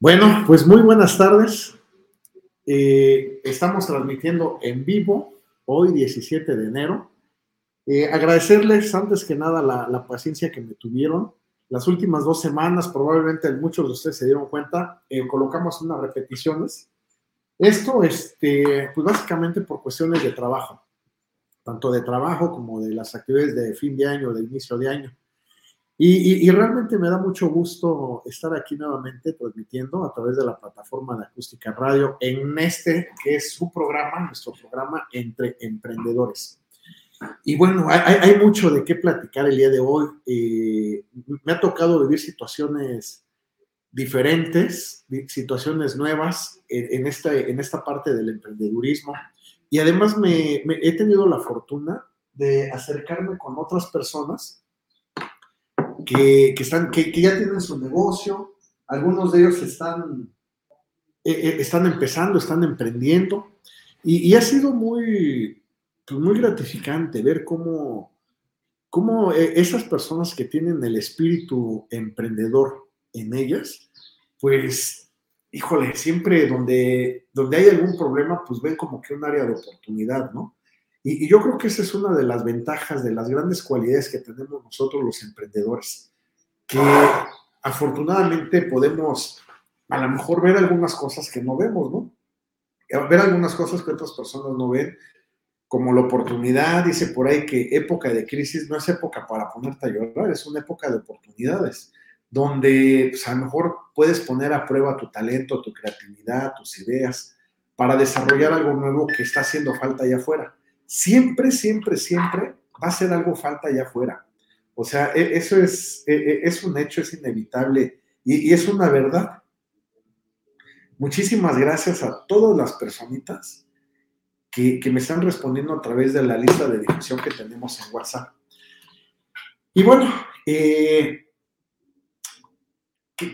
Bueno, pues muy buenas tardes. Eh, estamos transmitiendo en vivo hoy, 17 de enero. Eh, agradecerles antes que nada la, paciencia que me tuvieron. Las últimas dos semanas, probablemente muchos de ustedes se dieron cuenta, eh, colocamos unas repeticiones. Esto, este, pues básicamente por cuestiones de trabajo, tanto de trabajo como de las actividades de fin de año, de inicio de año. Y, realmente me da mucho gusto estar aquí nuevamente transmitiendo a través de la plataforma de Acústica Radio en este que es su programa, nuestro programa entre emprendedores. Y bueno, hay, mucho de qué platicar el día de hoy. Eh, me ha tocado vivir situaciones diferentes, situaciones nuevas en, esta, en esta parte del emprendedurismo. Y además me, he tenido la fortuna de acercarme con otras personas que, están, que, ya tienen su negocio, algunos de ellos están, eh, eh, están empezando, están emprendiendo, y, ha sido muy, pues, muy gratificante ver cómo, cómo eh, esas personas que tienen el espíritu emprendedor en ellas, pues, híjole, siempre donde, donde hay algún problema, pues ven como que un área de oportunidad, ¿no? Y, yo creo que esa es una de las ventajas, de las grandes cualidades que tenemos nosotros los emprendedores, que afortunadamente podemos a lo mejor ver algunas cosas que no vemos, ¿no? Ver algunas cosas que otras personas no ven, como la oportunidad, dice por ahí que época de crisis no es época para ponerte a llorar, es una época de oportunidades, donde pues, a lo mejor puedes poner a prueba tu talento, tu creatividad, tus ideas, para desarrollar algo nuevo que está haciendo falta allá afuera siempre, siempre, siempre va a ser algo falta allá afuera. O sea, e, eso es, e, e, es un hecho, es inevitable y, es una verdad. Muchísimas gracias a todas las personitas que, me están respondiendo a través de la lista de difusión que tenemos en WhatsApp. Y bueno, eh,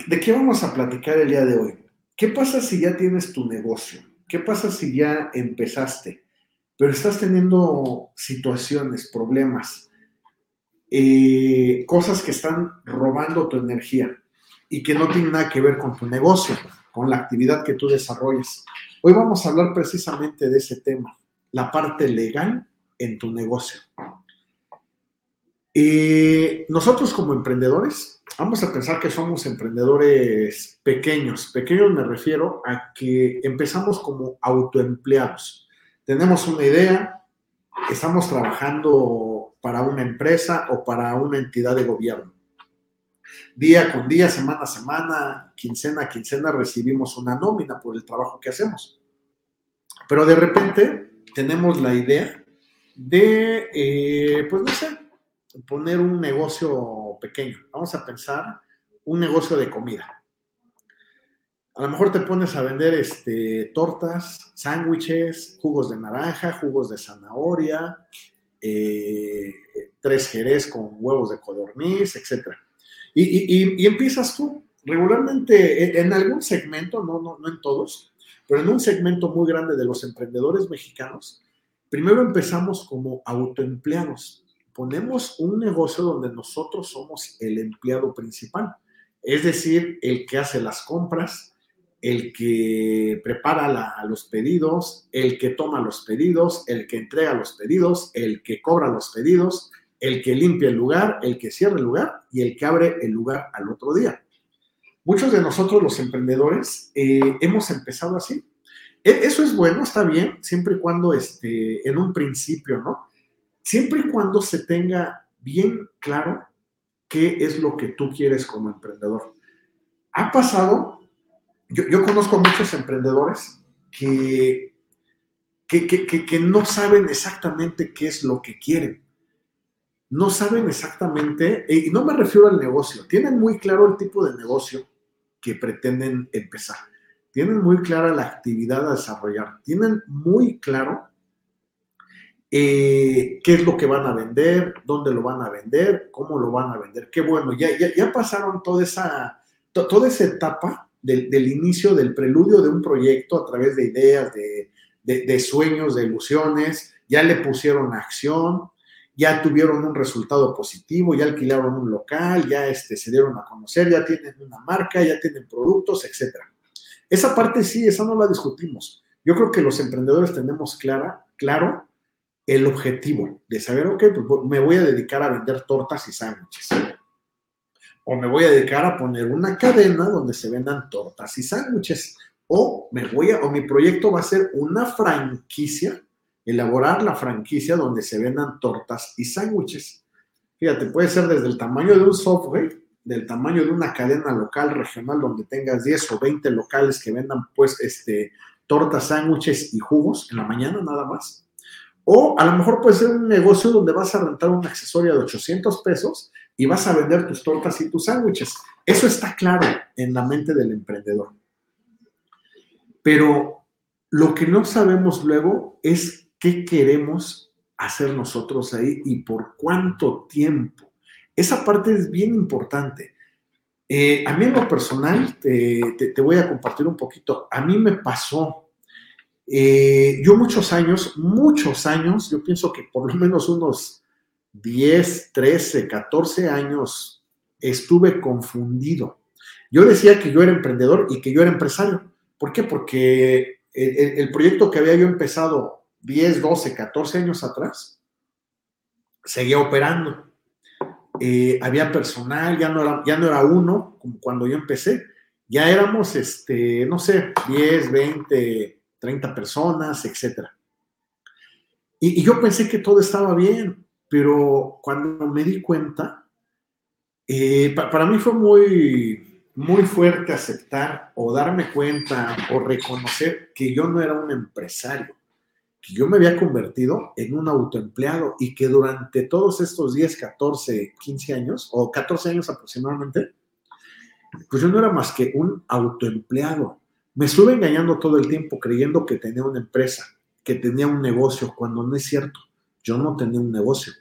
¿de qué vamos a platicar el día de hoy? ¿Qué pasa si ya tienes tu negocio? ¿Qué pasa si ya empezaste? Pero estás teniendo situaciones, problemas, eh, cosas que están robando tu energía y que no tienen nada que ver con tu negocio, con la actividad que tú desarrollas. Hoy vamos a hablar precisamente de ese tema, la parte legal en tu negocio. Eh, nosotros como emprendedores, vamos a pensar que somos emprendedores pequeños. Pequeños me refiero a que empezamos como autoempleados tenemos una idea, estamos trabajando para una empresa o para una entidad de gobierno. Día con día, semana a semana, quincena a quincena recibimos una nómina por el trabajo que hacemos. Pero de repente tenemos la idea de, eh, pues no sé, poner un negocio pequeño. Vamos a pensar un negocio de comida a lo mejor te pones a vender este, tortas, sándwiches, jugos de naranja, jugos de zanahoria, eh, tres jerez con huevos de codorniz, etc. Y, empiezas tú, regularmente en algún segmento, no, no, no en todos, pero en un segmento muy grande de los emprendedores mexicanos, primero empezamos como autoempleados. Ponemos un negocio donde nosotros somos el empleado principal, es decir, el que hace las compras, el que prepara los pedidos, el que toma los pedidos, el que entrega los pedidos, el que cobra los pedidos, el que limpia el lugar, el que cierra el lugar y el que abre el lugar al otro día. Muchos de nosotros los emprendedores eh, hemos empezado así. E, eso es bueno, está bien, siempre y cuando este, en un principio, ¿no? Siempre y cuando se tenga bien claro qué es lo que tú quieres como emprendedor. Ha pasado yo, conozco muchos emprendedores que, que, no saben exactamente qué es lo que quieren. No saben exactamente, y no me refiero al negocio, tienen muy claro el tipo de negocio que pretenden empezar. tienen muy clara la actividad a desarrollar, tienen muy claro eh, qué es lo que van a vender, dónde lo van a vender, cómo lo van a vender. Qué bueno, ya, ya, pasaron toda esa, toda esa etapa del, inicio, del preludio de un proyecto a través de ideas, de, de sueños, de ilusiones, ya le pusieron acción, ya tuvieron un resultado positivo, ya alquilaron un local, ya este, se dieron a conocer, ya tienen una marca, ya tienen productos, etc. Esa parte sí, esa no la discutimos. Yo creo que los emprendedores tenemos clara, claro el objetivo de saber, ok, pues me voy a dedicar a vender tortas y sándwiches. O me voy a dedicar a poner una cadena donde se vendan tortas y sándwiches. O me voy a, o mi proyecto va a ser una franquicia elaborar la franquicia donde se vendan tortas y sándwiches. Fíjate, puede ser desde el tamaño de un software, del tamaño de una cadena local, regional, donde tengas 10 o 20 locales que vendan pues este, tortas, sándwiches y jugos en la mañana nada más. O a lo mejor puede ser un negocio donde vas a rentar un accesorio de 800 pesos y vas a vender tus tortas y tus sándwiches. Eso está claro en la mente del emprendedor. Pero lo que no sabemos luego es qué queremos hacer nosotros ahí y por cuánto tiempo. Esa parte es bien importante. Eh, a mí en lo personal, te, voy a compartir un poquito. A mí me pasó, eh, yo muchos años, muchos años, yo pienso que por lo menos unos 10, 13, 14 años estuve confundido. Yo decía que yo era emprendedor y que yo era empresario. ¿Por qué? Porque el proyecto que había yo empezado 10, 12, 14 años atrás, seguía operando. Eh, había personal, ya no, era, ya no era uno, como cuando yo empecé, ya éramos, este, no sé, 10, 20, 30 personas, etc. Y, yo pensé que todo estaba bien, pero cuando me di cuenta, eh, para mí fue muy, muy fuerte aceptar o darme cuenta o reconocer que yo no era un empresario que yo me había convertido en un autoempleado y que durante todos estos 10, 14, 15 años, o 14 años aproximadamente, pues yo no era más que un autoempleado. Me estuve engañando todo el tiempo creyendo que tenía una empresa, que tenía un negocio, cuando no es cierto. Yo no tenía un negocio.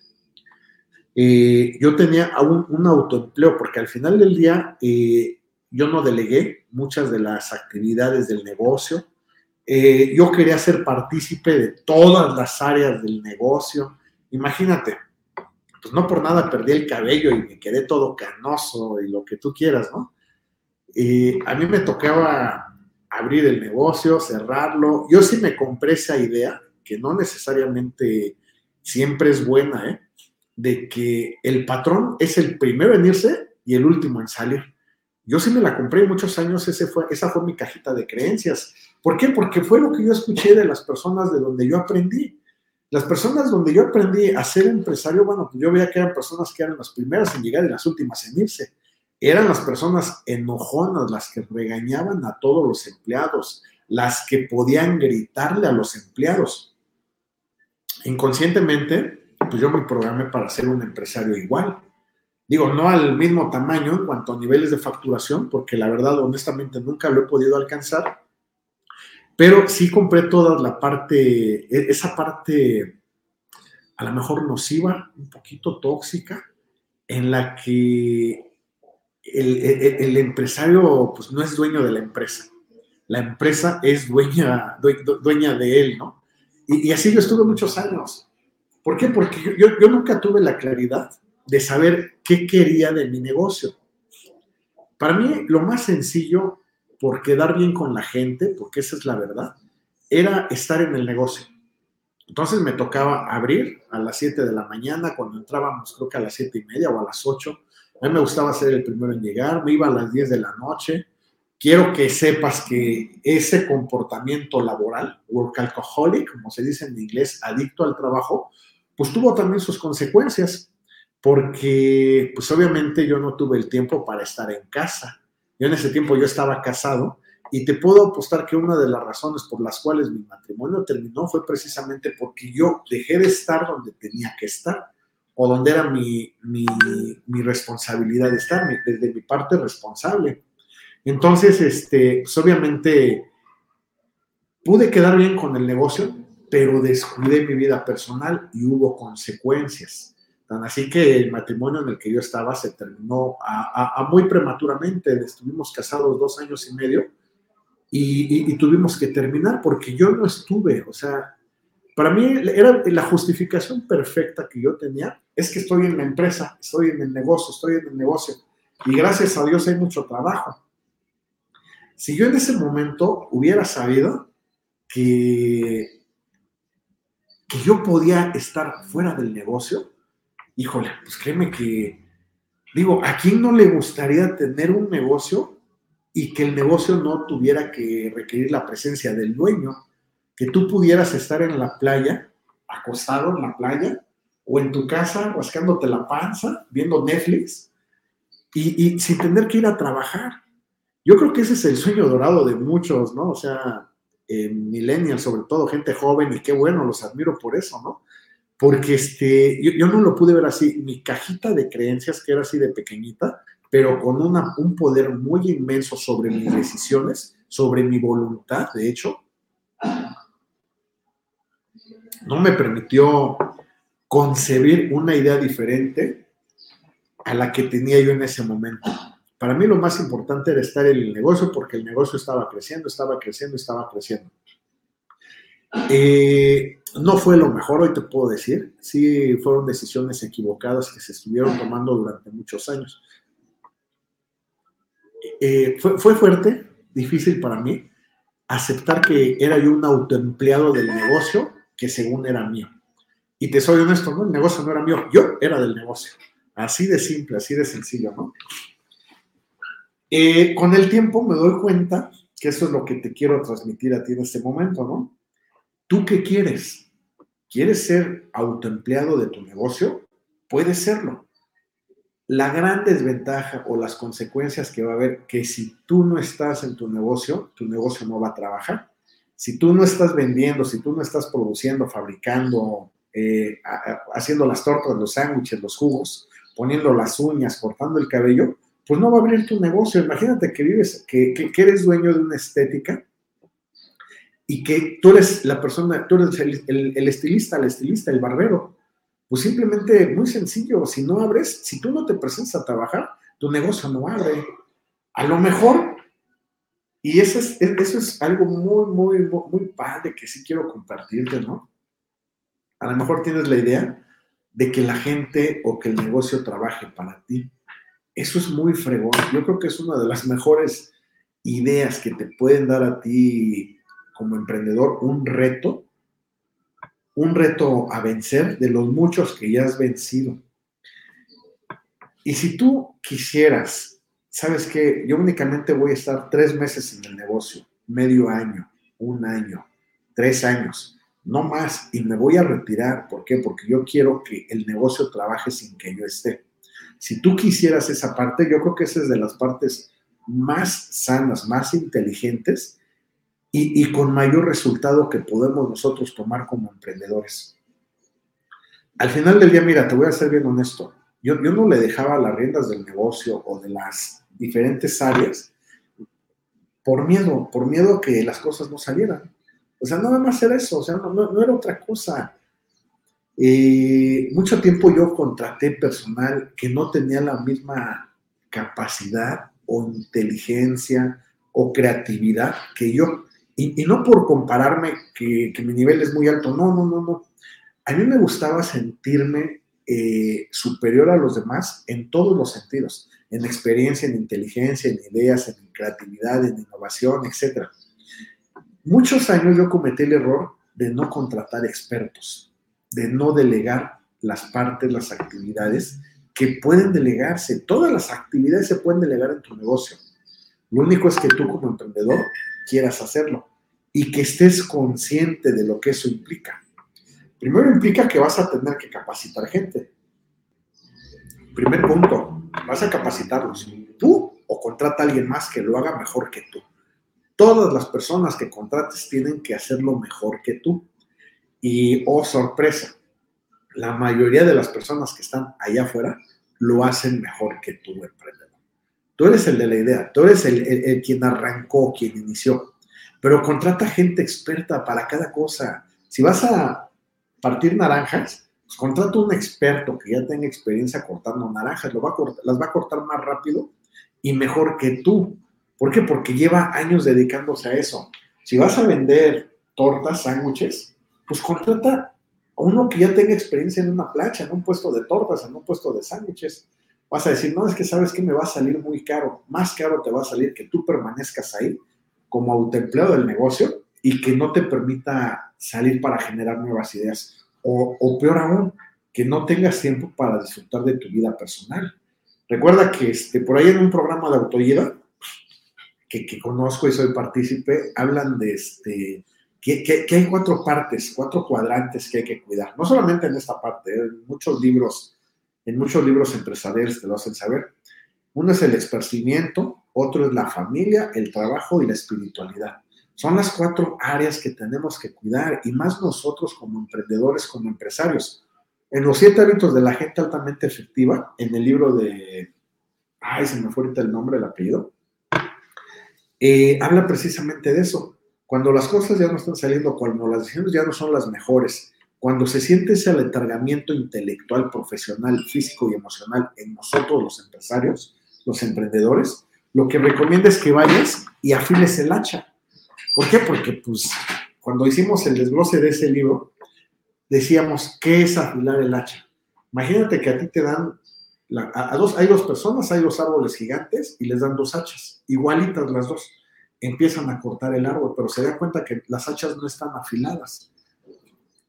Eh, yo tenía un, autoempleo porque al final del día eh, yo no delegué muchas de las actividades del negocio eh, yo quería ser partícipe de todas las áreas del negocio. Imagínate, pues no por nada perdí el cabello y me quedé todo canoso y lo que tú quieras, ¿no? A mí me tocaba abrir el negocio, cerrarlo. Yo sí me compré esa idea, que no necesariamente siempre es buena, ¿eh? De que el patrón es el primero en irse y el último en salir. Yo sí me la compré muchos años, esa fue mi cajita de creencias. ¿Por qué? Porque fue lo que yo escuché de las personas de donde yo aprendí. Las personas donde yo aprendí a ser empresario, bueno, yo veía que eran personas que eran las primeras en llegar y las últimas en irse. Eran las personas enojonas, las que regañaban a todos los empleados, las que podían gritarle a los empleados. Inconscientemente, pues yo me programé para ser un empresario igual. Digo, no al mismo tamaño en cuanto a niveles de facturación, porque la verdad, honestamente, nunca lo he podido alcanzar, pero sí compré toda la parte, e, esa parte a lo mejor nociva, un poquito tóxica, en la que el, empresario pues, no es dueño de la empresa. La empresa es dueña, dueña de él, ¿no? Y, así yo estuve muchos años. ¿Por qué? Porque yo, yo nunca tuve la claridad de saber qué quería de mi negocio. Para mí, lo más sencillo, por quedar bien con la gente, porque esa es la verdad, era estar en el negocio. Entonces me tocaba abrir a las 7 de la mañana, cuando entrábamos creo que a las 7 y media o a las 8. A mí me gustaba ser el primero en llegar, me iba a las 10 de la noche. Quiero que sepas que ese comportamiento laboral, work alcoholic, como se dice en inglés, adicto al trabajo, pues tuvo también sus consecuencias porque pues obviamente yo no tuve el tiempo para estar en casa. Yo en ese tiempo yo estaba casado y te puedo apostar que una de las razones por las cuales mi matrimonio terminó fue precisamente porque yo dejé de estar donde tenía que estar o donde era mi, mi, mi responsabilidad de estar, desde mi parte responsable. Entonces, este, pues obviamente pude quedar bien con el negocio, pero descuidé mi vida personal y hubo consecuencias. Tan así que el matrimonio en el que yo estaba se terminó a, muy prematuramente. Estuvimos casados dos años y medio y, tuvimos que terminar porque yo no estuve. O sea, para mí era la justificación perfecta que yo tenía es que estoy en la empresa, estoy en el negocio, estoy en el negocio y gracias a Dios hay mucho trabajo. Si yo en ese momento hubiera sabido que que yo podía estar fuera del negocio, híjole, pues créeme que, digo, ¿a quién no le gustaría tener un negocio y que el negocio no tuviera que requerir la presencia del dueño? Que tú pudieras estar en la playa, acostado en la playa, o en tu casa rascándote la panza, viendo Netflix, y, y sin tener que ir a trabajar. Yo creo que ese es el sueño dorado de muchos, ¿no? O sea, eh, millennials, sobre todo gente joven, y qué bueno, los admiro por eso, ¿no? Porque este, yo, no lo pude ver así, mi cajita de creencias, que era así de pequeñita, pero con una, un poder muy inmenso sobre mis decisiones, sobre mi voluntad, de hecho, no me permitió concebir una idea diferente a la que tenía yo en ese momento. Para mí lo más importante era estar en el negocio porque el negocio estaba creciendo, estaba creciendo, estaba creciendo. Eh, no fue lo mejor, hoy te puedo decir. Sí, fueron decisiones equivocadas que se estuvieron tomando durante muchos años. Eh, fue, fue, fuerte, difícil para mí, aceptar que era yo un autoempleado del negocio que según era mío. Y te soy honesto, ¿no? El negocio no era mío, yo era del negocio. Así de simple, así de sencillo, ¿no? Eh, con el tiempo me doy cuenta que eso es lo que te quiero transmitir a ti en este momento, ¿no? ¿Tú qué quieres? ¿Quieres ser autoempleado de tu negocio? Puedes serlo. La gran desventaja o las consecuencias que va a haber que si tú no estás en tu negocio, tu negocio no va a trabajar. Si tú no estás vendiendo, si tú no estás produciendo, fabricando, eh, haciendo las tortas, los sándwiches, los jugos, poniendo las uñas, cortando el cabello, pues no va a abrir tu negocio. Imagínate que vives, que, eres dueño de una estética y que tú eres la persona, tú eres el, estilista, el estilista, el barbero. Pues simplemente, muy sencillo, si no abres, si tú no te presentas a trabajar, tu negocio no abre. A lo mejor, y eso es, eso es algo muy, muy, muy padre que sí quiero compartirte, ¿no? A lo mejor tienes la idea de que la gente o que el negocio trabaje para ti eso es muy fregón. Yo creo que es una de las mejores ideas que te pueden dar a ti como emprendedor un reto, un reto a vencer de los muchos que ya has vencido. Y si tú quisieras, sabes que yo únicamente voy a estar tres meses en el negocio, medio año, un año, tres años, no más, y me voy a retirar. ¿Por qué? Porque yo quiero que el negocio trabaje sin que yo esté. Si tú quisieras esa parte, yo creo que esa es de las partes más sanas, más inteligentes y, con mayor resultado que podemos nosotros tomar como emprendedores. Al final del día, mira, te voy a ser bien honesto. Yo, yo no le dejaba las riendas del negocio o de las diferentes áreas por miedo, por miedo que las cosas no salieran. O sea, nada más era eso, o sea, no, no era otra cosa. Eh, mucho tiempo yo contraté personal que no tenía la misma capacidad o inteligencia o creatividad que yo. Y, no por compararme que, mi nivel es muy alto, no, no, no, no. A mí me gustaba sentirme eh, superior a los demás en todos los sentidos, en experiencia, en inteligencia, en ideas, en creatividad, en innovación, etc. Muchos años yo cometí el error de no contratar expertos de no delegar las partes, las actividades que pueden delegarse. Todas las actividades se pueden delegar en tu negocio. Lo único es que tú como emprendedor quieras hacerlo y que estés consciente de lo que eso implica. Primero implica que vas a tener que capacitar gente. Primer punto, vas a capacitarlos. Tú o contrata a alguien más que lo haga mejor que tú. Todas las personas que contrates tienen que hacerlo mejor que tú. Y, oh sorpresa, la mayoría de las personas que están allá afuera lo hacen mejor que tú, emprendedor. Tú eres el de la idea, tú eres el, el quien arrancó, quien inició. Pero contrata gente experta para cada cosa. Si vas a partir naranjas, pues contrata un experto que ya tenga experiencia cortando naranjas, lo va a cortar, las va a cortar más rápido y mejor que tú. ¿Por qué? Porque lleva años dedicándose a eso. Si vas a vender tortas, sándwiches, pues contrata a uno que ya tenga experiencia en una plancha, en un puesto de tortas, en un puesto de sándwiches. Vas a decir, no, es que sabes que me va a salir muy caro. Más caro te va a salir que tú permanezcas ahí como autoempleado del negocio y que no te permita salir para generar nuevas ideas. O, peor aún, que no tengas tiempo para disfrutar de tu vida personal. Recuerda que este, por ahí en un programa de autoayuda, que, que conozco y soy partícipe, hablan de este, que, que, hay cuatro partes, cuatro cuadrantes que hay que cuidar. No solamente en esta parte, ¿eh? en muchos libros, en muchos libros empresariales te lo hacen saber. Uno es el esparcimiento, otro es la familia, el trabajo y la espiritualidad. Son las cuatro áreas que tenemos que cuidar y más nosotros como emprendedores, como empresarios. En los siete hábitos de la gente altamente efectiva, en el libro de, ay, se me fue ahorita el nombre, el apellido, eh, habla precisamente de eso. Cuando las cosas ya no están saliendo, cuando las decisiones ya no son las mejores, cuando se siente ese aletargamiento intelectual, profesional, físico y emocional en nosotros los empresarios, los emprendedores, lo que recomienda es que vayas y afiles el hacha ¿Por qué? Porque pues cuando hicimos el desglose de ese libro, decíamos, ¿qué es afilar el hacha? Imagínate que a ti te dan, a, dos, hay dos personas, hay dos árboles gigantes y les dan dos hachas, igualitas las dos. Empiezan a cortar el árbol, pero se da cuenta que las hachas no están afiladas.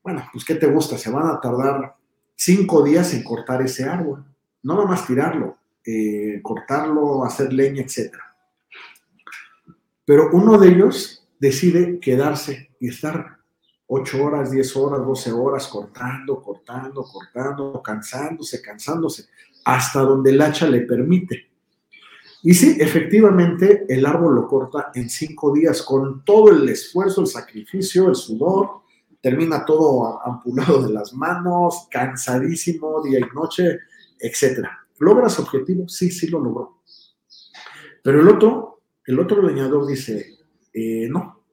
Bueno, pues ¿qué te gusta? Se van a tardar cinco días en cortar ese árbol. No nada más tirarlo, eh, cortarlo, hacer leña, etc. Pero uno de ellos decide quedarse y estar 8 horas, 10 horas, 12 horas cortando, cortando, cortando, cansándose, cansándose, hasta donde el hacha le permite. Y sí, efectivamente, el árbol lo corta en 5 días con todo el esfuerzo, el sacrificio, el sudor, termina todo ampulado de las manos, cansadísimo día y noche, etc. ¿Logra su objetivo? Sí, sí lo logró. Pero el otro, el otro leñador dice, eh, no,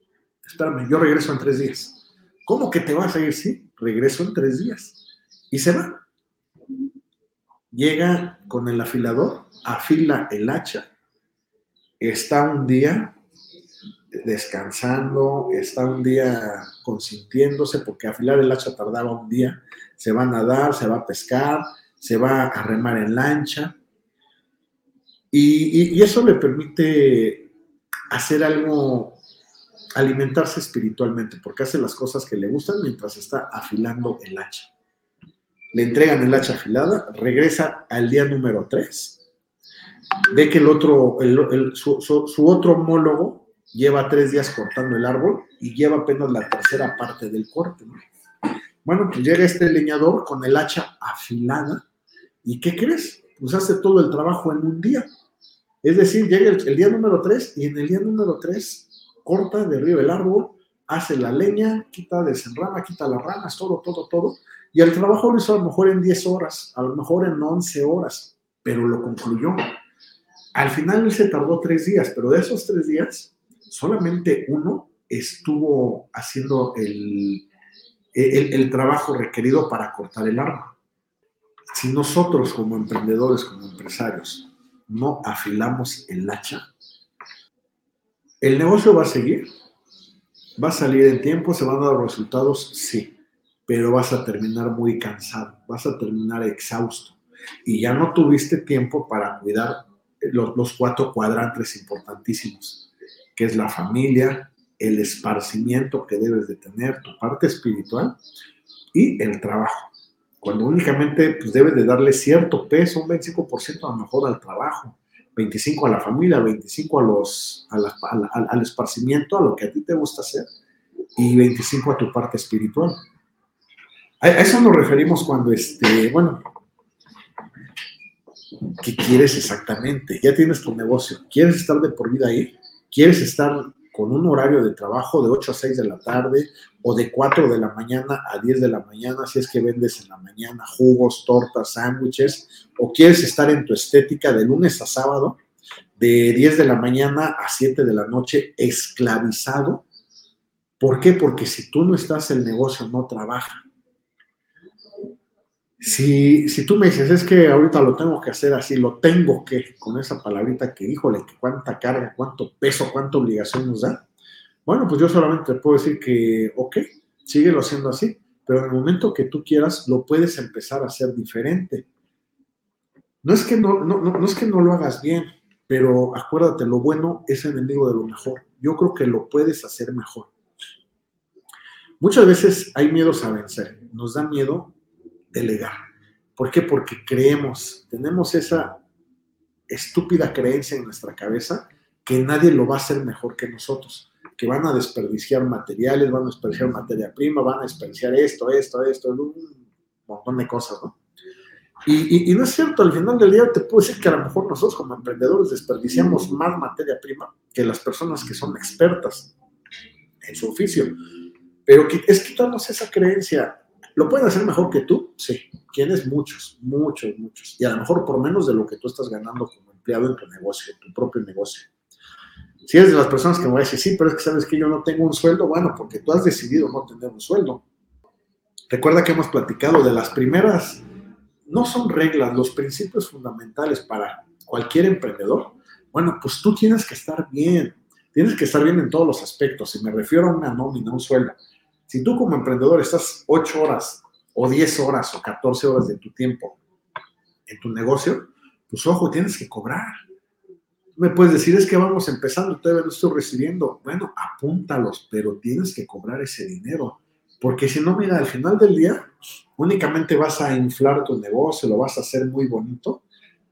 espérame, yo regreso en tres días. ¿Cómo que te vas a ir? Sí, regreso en tres días. Y se va. Llega con el afilador, afila el hacha, está un día descansando, está un día consintiéndose, porque afilar el hacha tardaba un día, se va a nadar, se va a pescar, se va a remar en lancha, y, y eso le permite hacer algo, alimentarse espiritualmente, porque hace las cosas que le gustan mientras está afilando el hacha. Le entregan el hacha afilada, regresa al día número 3, ve que el otro, su, otro homólogo lleva tres días cortando el árbol y lleva apenas la tercera parte del corte. Bueno, pues llega este leñador con el hacha afilada y ¿qué crees? Pues hace todo el trabajo en un día. Es decir, llega el, día número 3 y en el día número 3 corta, derriba el árbol, hace la leña, quita, desenrama, quita las ramas, todo, todo, todo. Y el trabajo lo hizo a lo mejor en 10 horas, a lo mejor en 11 horas, pero lo concluyó. Al final él se tardó tres días, pero de esos tres días, solamente uno estuvo haciendo el, el, el trabajo requerido para cortar el árbol. Si nosotros como emprendedores, como empresarios, no afilamos el hacha, el negocio va a seguir, va a salir en tiempo, se van a dar resultados, sí, pero vas a terminar muy cansado, vas a terminar exhausto. Y ya no tuviste tiempo para cuidar los, cuatro cuadrantes importantísimos, que es la familia, el esparcimiento que debes de tener, tu parte espiritual y el trabajo. Cuando únicamente pues, debes de darle cierto peso, un 25% a lo mejor al trabajo, 25 a la familia, 25 a los, al esparcimiento, a lo que a ti te gusta hacer, y 25 a tu parte espiritual. A, eso nos referimos cuando, este, bueno, ¿qué quieres exactamente? Ya tienes tu negocio, ¿quieres estar de por vida ahí? ¿Quieres estar con un horario de trabajo de 8 a 6 de la tarde o de 4 de la mañana a 10 de la mañana, si es que vendes en la mañana jugos, tortas, sándwiches, o quieres estar en tu estética de lunes a sábado, de 10 de la mañana a 7 de la noche esclavizado. ¿Por qué? Porque si tú no estás, el negocio no trabaja. Si, si tú me dices, es que ahorita lo tengo que hacer así, lo tengo que, con esa palabrita que, híjole, que cuánta carga, cuánto peso, cuánta obligación nos da, bueno, pues yo solamente te puedo decir que, ok, síguelo haciendo así, pero en el momento que tú quieras, lo puedes empezar a hacer diferente. No es que no, no, no, es que no lo hagas bien, pero acuérdate, lo bueno es enemigo de lo mejor. Yo creo que lo puedes hacer mejor. Muchas veces hay miedos a vencer, nos da miedo delegar. ¿Por qué? Porque creemos, tenemos esa estúpida creencia en nuestra cabeza que nadie lo va a hacer mejor que nosotros, que van a desperdiciar materiales, van a desperdiciar materia prima, van a desperdiciar esto, esto, esto, un montón de cosas, ¿no? Y, no es cierto, al final del día te puedo decir que a lo mejor nosotros como emprendedores desperdiciamos más materia prima que las personas que son expertas en su oficio. Pero es quitarnos esa creencia. ¿Lo pueden hacer mejor que tú? Sí. Tienes muchos, muchos, muchos. Y a lo mejor por menos de lo que tú estás ganando como empleado en tu negocio, tu propio negocio. Si eres de las personas que me va a decir, sí, pero es que sabes que yo no tengo un sueldo, bueno, porque tú has decidido no tener un sueldo. Recuerda que hemos platicado de las primeras, no son reglas, los principios fundamentales para cualquier emprendedor. Bueno, pues tú tienes que estar bien, tienes que estar bien en todos los aspectos. Y me refiero a una nómina, un sueldo. Si tú como emprendedor estás 8 horas o 10 horas o 14 horas de tu tiempo en tu negocio, pues ojo, tienes que cobrar. me puedes decir, es que vamos empezando, todavía no estoy recibiendo. Bueno, apúntalos, pero tienes que cobrar ese dinero. Porque si no, mira, al final del día, únicamente vas a inflar tu negocio, lo vas a hacer muy bonito,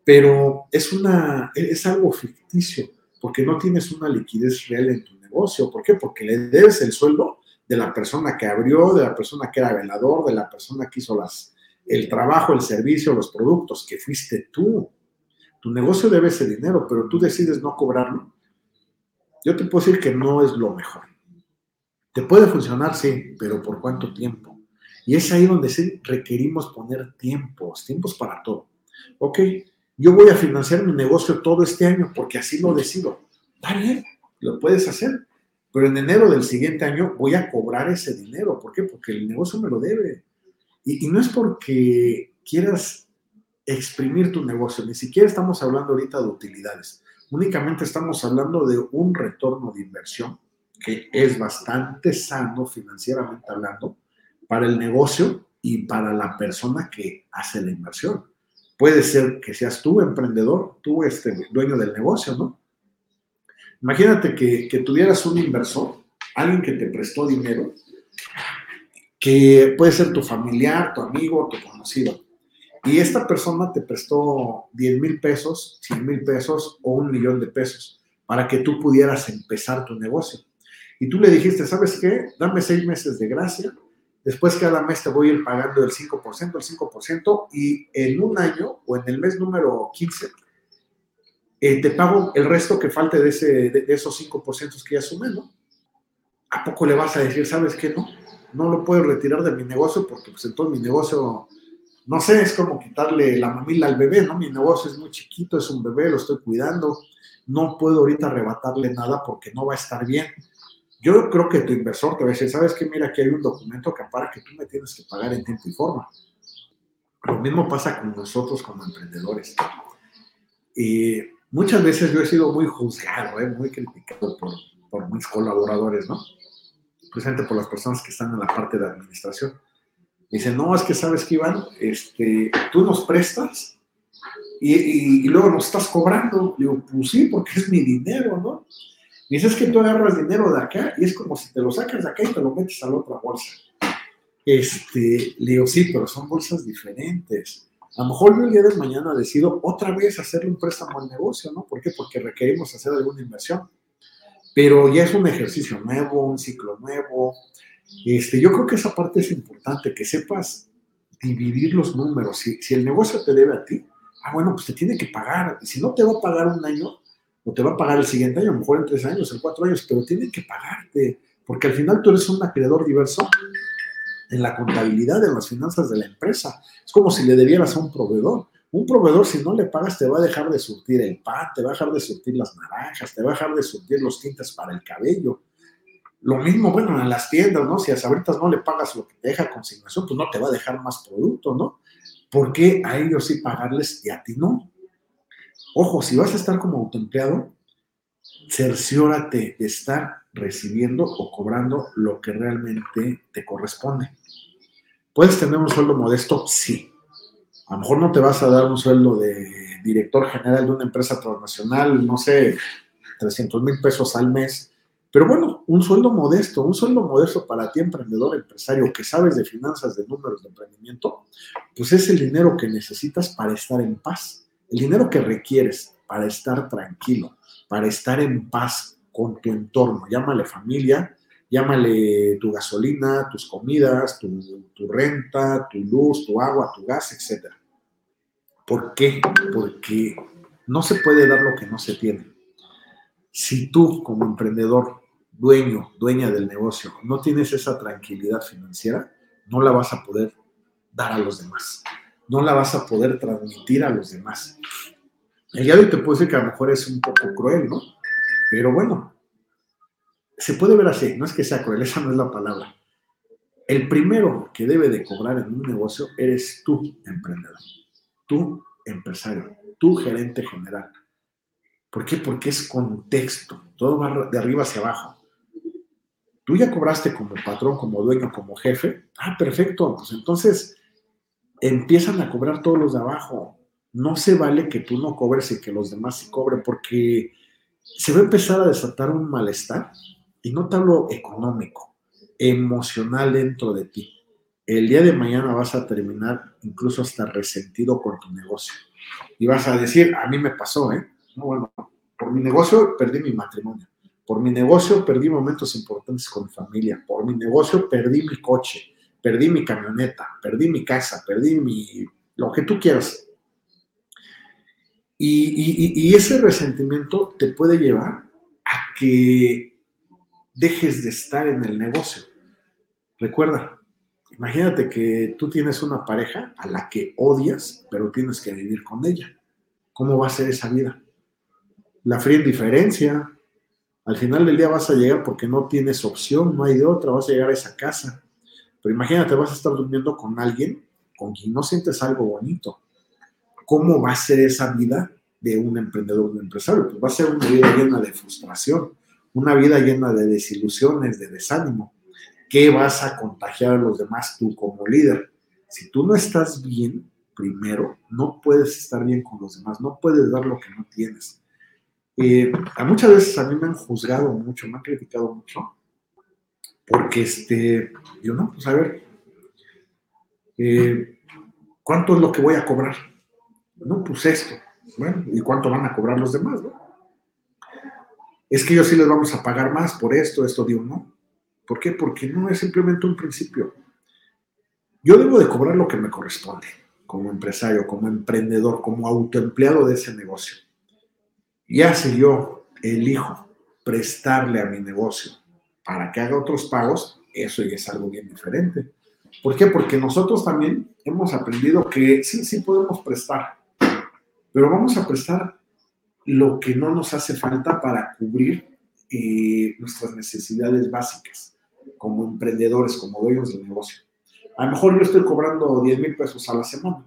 pero es, una, es algo ficticio, porque no tienes una liquidez real en tu negocio. ¿Por qué? Porque le debes el sueldo de la persona que abrió, de la persona que era velador, de la persona que hizo las, el trabajo, el servicio, los productos, que fuiste tú. Tu negocio debe ese dinero, pero tú decides no cobrarlo. Yo te puedo decir que no es lo mejor. Te puede funcionar, sí, pero ¿por cuánto tiempo? Y es ahí donde sí requerimos poner tiempos, tiempos para todo. Ok, yo voy a financiar mi negocio todo este año porque así lo decido. Bien, lo puedes hacer, pero en enero del siguiente año voy a cobrar ese dinero. ¿Por qué? Porque el negocio me lo debe. Y, no es porque quieras exprimir tu negocio, ni siquiera estamos hablando ahorita de utilidades. Únicamente estamos hablando de un retorno de inversión que es bastante sano financieramente hablando para el negocio y para la persona que hace la inversión. Puede ser que seas tú emprendedor, tú este dueño del negocio, ¿no? Imagínate que, tuvieras un inversor, alguien que te prestó dinero, que puede ser tu familiar, tu amigo, tu conocido. Y esta persona te prestó 10 mil pesos, 100 mil pesos o un millón de pesos para que tú pudieras empezar tu negocio. Y tú le dijiste, ¿sabes qué? Dame seis meses de gracia, después cada mes te voy a ir pagando el 5%, el 5%, y en un año o en el mes número 15 eh, te pago el resto que falte de, ese, de, esos 5% que ya sumé, ¿no? ¿A poco le vas a decir, sabes qué, no? No lo puedo retirar de mi negocio porque pues entonces mi negocio, no sé, es como quitarle la mamila al bebé, ¿no? Mi negocio es muy chiquito, es un bebé, lo estoy cuidando, no puedo ahorita arrebatarle nada porque no va a estar bien. Yo creo que tu inversor te va a decir, ¿sabes qué? Mira, aquí hay un documento que para que tú me tienes que pagar en tiempo y forma. Lo mismo pasa con nosotros como emprendedores. Y Muchas veces yo he sido muy juzgado, ¿eh? muy criticado por, por mis colaboradores, ¿no? Precisamente por las personas que están en la parte de administración. Dicen, no, es que sabes que Iván, este, tú nos prestas y, y, luego nos estás cobrando. Digo, pues sí, porque es mi dinero, ¿no? Dices que tú agarras dinero de acá y es como si te lo sacas de acá y te lo metes a la otra bolsa. Este, le digo, sí, pero son bolsas diferentes. A lo mejor yo el día de mañana decido otra vez hacerle un préstamo al negocio, ¿no? ¿Por qué? Porque requerimos hacer alguna inversión. Pero ya es un ejercicio nuevo, un ciclo nuevo. Este, yo creo que esa parte es importante, que sepas dividir los números. Si, si el negocio te debe a ti, ah, bueno, pues te tiene que pagar. Si no te va a pagar un año, o te va a pagar el siguiente año, a lo mejor en tres años, en cuatro años, pero tiene que pagarte, porque al final tú eres un acreedor diverso en la contabilidad, en las finanzas de la empresa. Es como si le debieras a un proveedor. Un proveedor, si no le pagas, te va a dejar de surtir el pan, te va a dejar de surtir las naranjas, te va a dejar de surtir los tintes para el cabello. Lo mismo, bueno, en las tiendas, ¿no? Si a Sabritas no le pagas lo que te deja consignación, pues no te va a dejar más producto, ¿no? ¿Por qué a ellos sí pagarles y a ti no? Ojo, si vas a estar como autoempleado, cerciórate de estar recibiendo o cobrando lo que realmente te corresponde. ¿Puedes tener un sueldo modesto? Sí. A lo mejor no te vas a dar un sueldo de director general de una empresa transnacional, no sé, 300 mil pesos al mes. Pero bueno, un sueldo modesto, un sueldo modesto para ti, emprendedor, empresario, que sabes de finanzas, de números, de emprendimiento, pues es el dinero que necesitas para estar en paz, el dinero que requieres para estar tranquilo, para estar en paz con tu entorno. Llámale familia, llámale tu gasolina, tus comidas, tu, renta, tu luz, tu agua, tu gas, etc. ¿Por qué? Porque no se puede dar lo que no se tiene. Si tú como emprendedor, dueño, dueña del negocio, no tienes esa tranquilidad financiera, no la vas a poder dar a los demás. No la vas a poder transmitir a los demás. El día de hoy te puedo decir que a lo mejor es un poco cruel, ¿no? Pero bueno, se puede ver así, no es que sea cruel, esa no es la palabra. El primero que debe de cobrar en un negocio eres tú, emprendedor, tú, empresario, tú, gerente general. ¿Por qué? Porque es contexto, todo va de arriba hacia abajo. Tú ya cobraste como patrón, como dueño, como jefe. Ah, perfecto. Pues entonces empiezan a cobrar todos los de abajo. No se vale que tú no cobres y que los demás sí cobren, porque se va a empezar a desatar un malestar y no te hablo económico, emocional dentro de ti. El día de mañana vas a terminar incluso hasta resentido con tu negocio. Y vas a decir, a mí me pasó, ¿eh? No, bueno, por mi negocio perdí mi matrimonio. Por mi negocio perdí momentos importantes con mi familia. Por mi negocio perdí mi coche, perdí mi camioneta, perdí mi casa, perdí mi... lo que tú quieras. Y, y ese resentimiento te puede llevar a que dejes de estar en el negocio. Recuerda, imagínate que tú tienes una pareja a la que odias, pero tienes que vivir con ella. ¿Cómo va a ser esa vida? La fría indiferencia. Al final del día vas a llegar porque no tienes opción, no hay de otra, vas a llegar a esa casa. Pero imagínate, vas a estar durmiendo con alguien con quien no sientes algo bonito. ¿Cómo va a ser esa vida de un emprendedor, de un empresario? Pues va a ser una vida llena de frustración una vida llena de desilusiones, de desánimo. ¿Qué vas a contagiar a los demás tú como líder? Si tú no estás bien, primero, no puedes estar bien con los demás, no puedes dar lo que no tienes. Eh, a muchas veces a mí me han juzgado mucho, me han criticado mucho, porque este, yo no, pues a ver, eh, ¿cuánto es lo que voy a cobrar? No, pues esto. Bueno, ¿y cuánto van a cobrar los demás? No? Es que ellos sí les vamos a pagar más por esto, esto digo, no. ¿Por qué? Porque no es simplemente un principio. Yo debo de cobrar lo que me corresponde como empresario, como emprendedor, como autoempleado de ese negocio. Ya si yo elijo prestarle a mi negocio para que haga otros pagos, eso es algo bien diferente. ¿Por qué? Porque nosotros también hemos aprendido que sí, sí podemos prestar, pero vamos a prestar lo que no nos hace falta para cubrir eh, nuestras necesidades básicas como emprendedores, como dueños del negocio. A lo mejor yo estoy cobrando 10 mil pesos a la semana,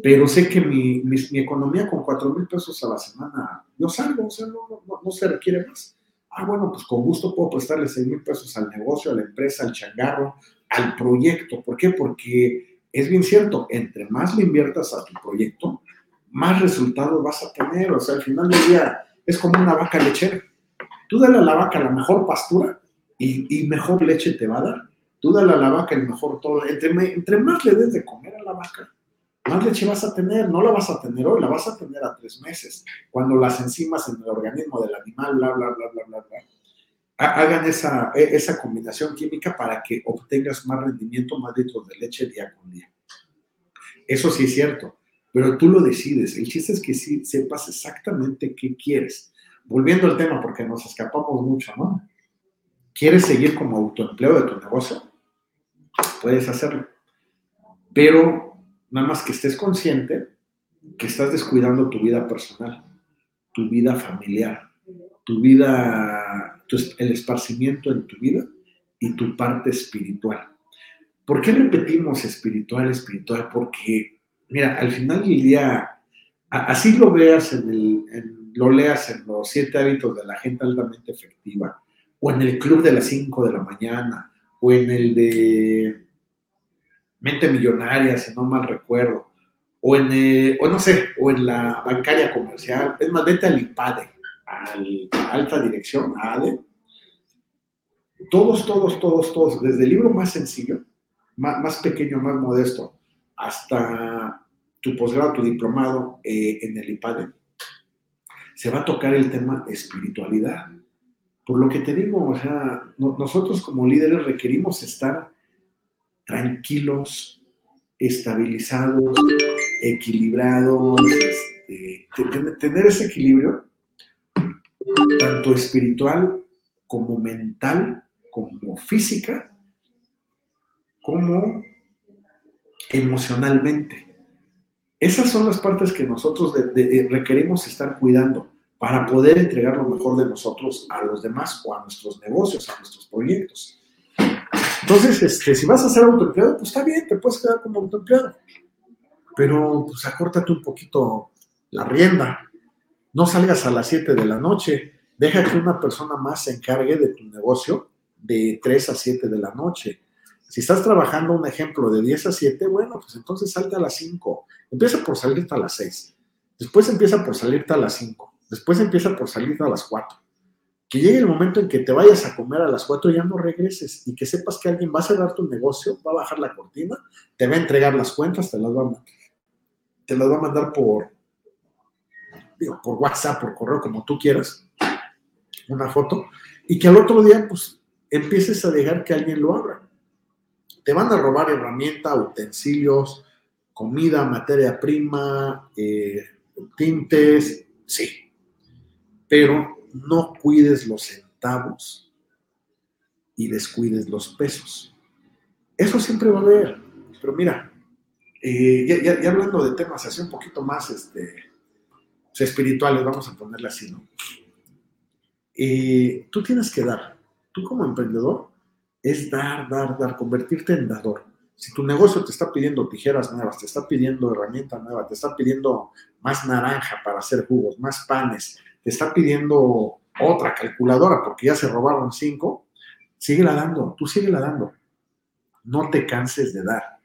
pero sé que mi, economía con 4 mil pesos a la semana, yo salgo, o sea, no, no, se requiere más. Ah, bueno, pues con gusto puedo prestarle 6 mil pesos al negocio, a la empresa, al changarro, al proyecto. ¿Por qué? Porque es bien cierto, entre más le inviertas a tu proyecto, más resultados vas a tener. O sea, al final del día es como una vaca lechera. Tú dale a la vaca la mejor pastura y, mejor leche te va a dar. Tú dale a la vaca el mejor todo. Entre, entre más le des de comer a la vaca, más leche vas a tener. No la vas a tener hoy, la vas a tener a tres meses. Cuando las enzimas en el organismo del animal, bla, bla, bla, bla, bla, bla hagan esa, e, esa combinación química para que obtengas más rendimiento, más litros de leche día con día. Eso sí es cierto pero tú lo decides. El chiste es que sí sepas exactamente qué quieres. Volviendo al tema, porque nos escapamos mucho, ¿no? ¿Quieres seguir como autoempleo de tu negocio? Puedes hacerlo. Pero Nada más que estés consciente que estás descuidando tu vida personal, tu vida familiar, tu vida, el esparcimiento en tu vida y tu parte espiritual. ¿Por qué repetimos espiritual, espiritual? Porque, mira, al final del día, así lo veas en el, lo leas en los siete hábitos de la gente altamente efectiva, o en el club de las cinco de la mañana, o en el de mente millonaria, si no mal recuerdo, o en, eh, o no sé, o en la bancaria comercial, es más, vete al IPADE, a alta dirección, a ADE, todos, todos, todos, todos, desde el libro más sencillo, más, pequeño, más modesto, hasta tu posgrado, tu diplomado eh, en el IPADE, se va a tocar el tema espiritualidad. Por lo que te digo, o sea, nosotros como líderes requerimos estar tranquilos, estabilizados, equilibrados, este, tener ese equilibrio, tanto espiritual como mental, como física, como emocionalmente. Esas son las partes que nosotros requerimos estar cuidando para poder entregar lo mejor de nosotros a los demás o a nuestros negocios, a nuestros proyectos. Entonces, este, si vas a ser autoempleado, pues está bien, te puedes quedar como autoempleado. Pero pues acórtate un poquito la rienda. No salgas a las 7 de la noche. Deja que una persona más se encargue de tu negocio de 3 a 7 de la noche. Si estás trabajando un ejemplo de 10 a 7, bueno, pues entonces salte a las 5. Empieza por salirte a las 6. Después empieza por salirte a las 5. Después empieza por salirte a las 4 que llegue el momento en que te vayas a comer a las 4 y ya no regreses y que sepas que alguien va a cerrar tu negocio, va a bajar la cortina, te va a entregar las cuentas, te las va a, te las va a mandar por, por WhatsApp, por correo, como tú quieras, una foto, y que al otro día, pues, empieces a dejar que alguien lo abra. Te van a robar herramienta, utensilios, comida, materia prima, eh, tintes, sí, pero no cuides los centavos y descuides los pesos. Eso siempre va a haber. Pero mira, eh, ya, hablando de temas así un poquito más este, pues, espirituales, vamos a ponerle así, ¿no? Eh, tú tienes que dar. Tú como emprendedor es dar, dar, dar, convertirte en dador. Si tu negocio te está pidiendo tijeras nuevas, te está pidiendo herramienta nueva, te está pidiendo más naranja para hacer jugos, más panes, te está pidiendo otra calculadora porque ya se robaron cinco, síguela dando, tú síguela dando. No te canses de dar.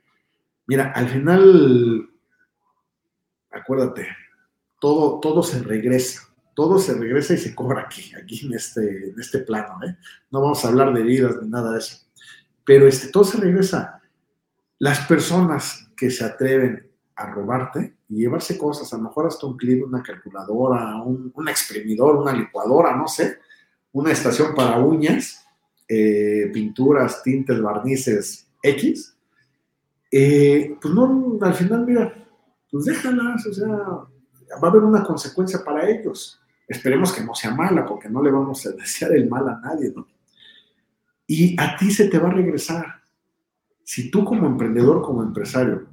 Mira, al final, acuérdate, todo, todo se regresa, todo se regresa y se cobra aquí, aquí en este, en este plano. ¿eh? No vamos a hablar de vidas ni nada de eso. Pero este, todo se regresa. Las personas que se atreven a robarte y llevarse cosas, a lo mejor hasta un clip, una calculadora, un, exprimidor, una licuadora, no sé, una estación para uñas, eh, pinturas, tintes, barnices, X, eh, pues no, al final, mira, pues déjalas, o sea, va a haber una consecuencia para ellos. Esperemos que no sea mala, porque no le vamos a desear el mal a nadie, ¿no? Y a ti se te va a regresar. Si tú como emprendedor, como empresario,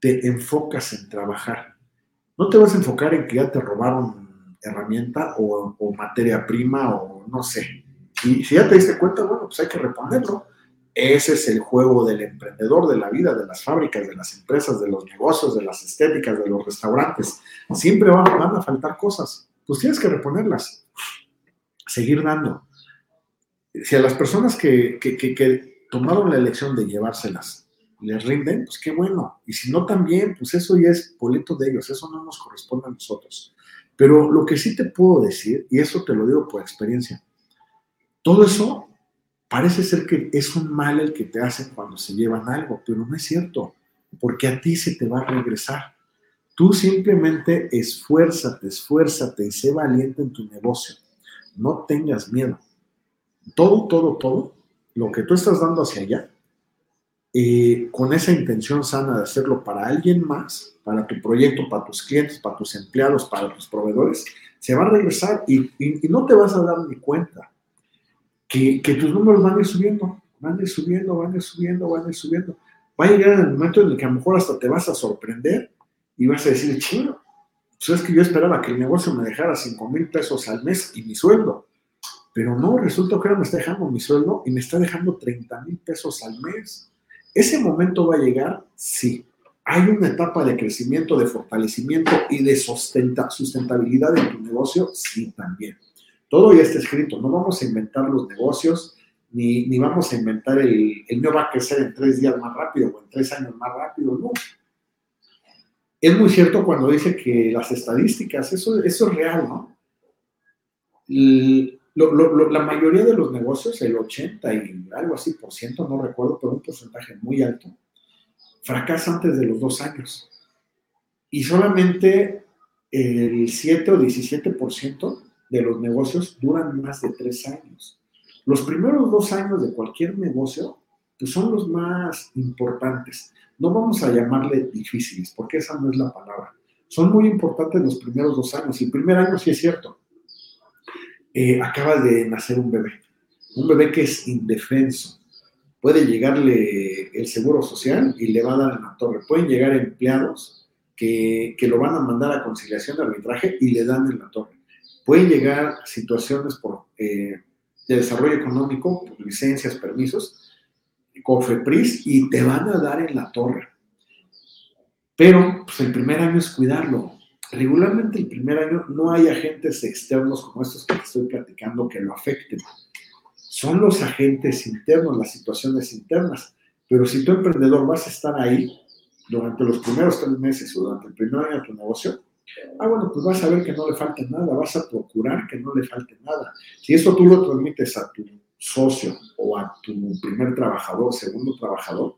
te enfocas en trabajar. No te vas a enfocar en que ya te robaron herramienta o, materia prima o no sé. Y si ya te diste cuenta, bueno, pues hay que reponerlo. Ese es el juego del emprendedor, de la vida, de las fábricas, de las empresas, de los negocios, de las estéticas, de los restaurantes. Siempre van, a faltar cosas. Pues tienes que reponerlas. Seguir dando. Si a las personas que, que tomaron la elección de llevárselas les rinden, pues qué bueno. Y si no también, pues eso ya es boleto de ellos, eso no nos corresponde a nosotros. Pero lo que sí te puedo decir, y eso te lo digo por experiencia, todo eso parece ser que es un mal el que te hacen cuando se llevan algo, pero no es cierto, porque a ti se te va a regresar. Tú simplemente esfuérzate, esfuérzate y sé valiente en tu negocio. No tengas miedo. Todo, todo, todo, lo que tú estás dando hacia allá, eh, con esa intención sana de hacerlo para alguien más, para tu proyecto, para tus clientes, para tus empleados, para tus proveedores, se va a regresar y, no te vas a dar ni cuenta que, tus números van a ir subiendo, van a ir subiendo, van a ir subiendo, van a ir subiendo. va a llegar el momento en el que a lo mejor hasta te vas a sorprender y vas a decir, chido, pues es que yo esperaba que el negocio me dejara 5 mil pesos al mes y mi sueldo. Pero no, resulta que ahora me está dejando mi sueldo y me está dejando 30 mil pesos al mes. ¿Ese momento va a llegar? Sí. ¿Hay una etapa de crecimiento, de fortalecimiento y de sustentabilidad en tu negocio? Sí, también. Todo ya está escrito. No vamos a inventar los negocios, ni, ni vamos a inventar el, el no va a crecer en tres días más rápido o en tres años más rápido. No. Es muy cierto cuando dice que las estadísticas, eso, es real, ¿no? la mayoría de los negocios, el 80 y algo así por ciento, no recuerdo, pero un porcentaje muy alto, fracasa antes de los dos años. Y solamente el 7 o 17% de los negocios duran más de tres años. Los primeros dos años de cualquier negocio pues son los más importantes. No vamos a llamarle difíciles, porque esa no es la palabra. Son muy importantes los primeros dos años. El primer año sí es cierto. Eh, acaba de nacer un bebé. Un bebé que es indefenso. Puede llegarle el seguro social y le va a dar en la torre. Pueden llegar empleados que, que lo van a mandar a conciliación de arbitraje y le dan en la torre. Pueden llegar situaciones por, eh, de desarrollo económico, licencias, permisos, COFEPRIS y te van a dar en la torre. Pero pues, el primer año es cuidarlo. Regularmente el primer año no hay agentes externos como estos que estoy platicando que lo afecten. Son los agentes internos, las situaciones internas. Pero si tu emprendedor vas a estar ahí durante los primeros tres meses o durante el primer año de tu negocio, ah, bueno, pues vas a ver que no le falte nada, vas a procurar que no le falte nada. Si eso tú lo transmites a tu socio o a tu primer trabajador, segundo trabajador,